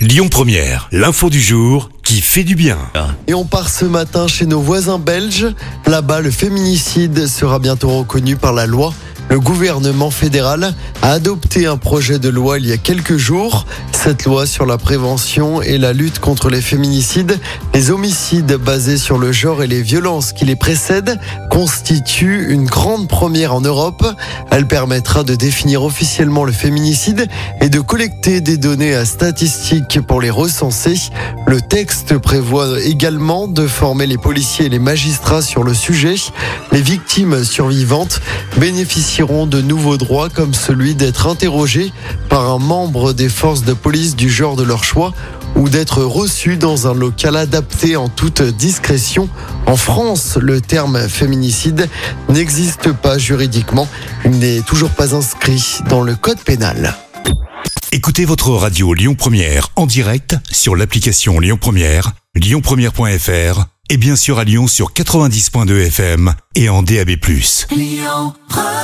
Lyon Première, l'info du jour qui fait du bien. Et on part ce matin chez nos voisins belges. Là-bas, le féminicide sera bientôt reconnu par la loi. Le gouvernement fédéral a adopté un projet de loi il y a quelques jours. Cette loi sur la prévention et la lutte contre les féminicides, les homicides basés sur le genre et les violences qui les précèdent constitue une grande première en Europe. Elle permettra de définir officiellement le féminicide et de collecter des données statistiques pour les recenser. Le texte prévoit également de former les policiers et les magistrats sur le sujet. Les victimes survivantes bénéficieront de nouveaux droits comme celui d'être interrogés par un membre des forces de police du genre de leur choix ou d'être reçus dans un local adapté en toute discrétion. En France, le terme féminicide n'existe pas juridiquement. Il n'est toujours pas inscrit dans le code pénal. Écoutez votre radio Lyon Première en direct sur l'application Lyon Première, lyonpremière.fr et bien sûr à Lyon sur 90.2 FM et en DAB+. Lyon Première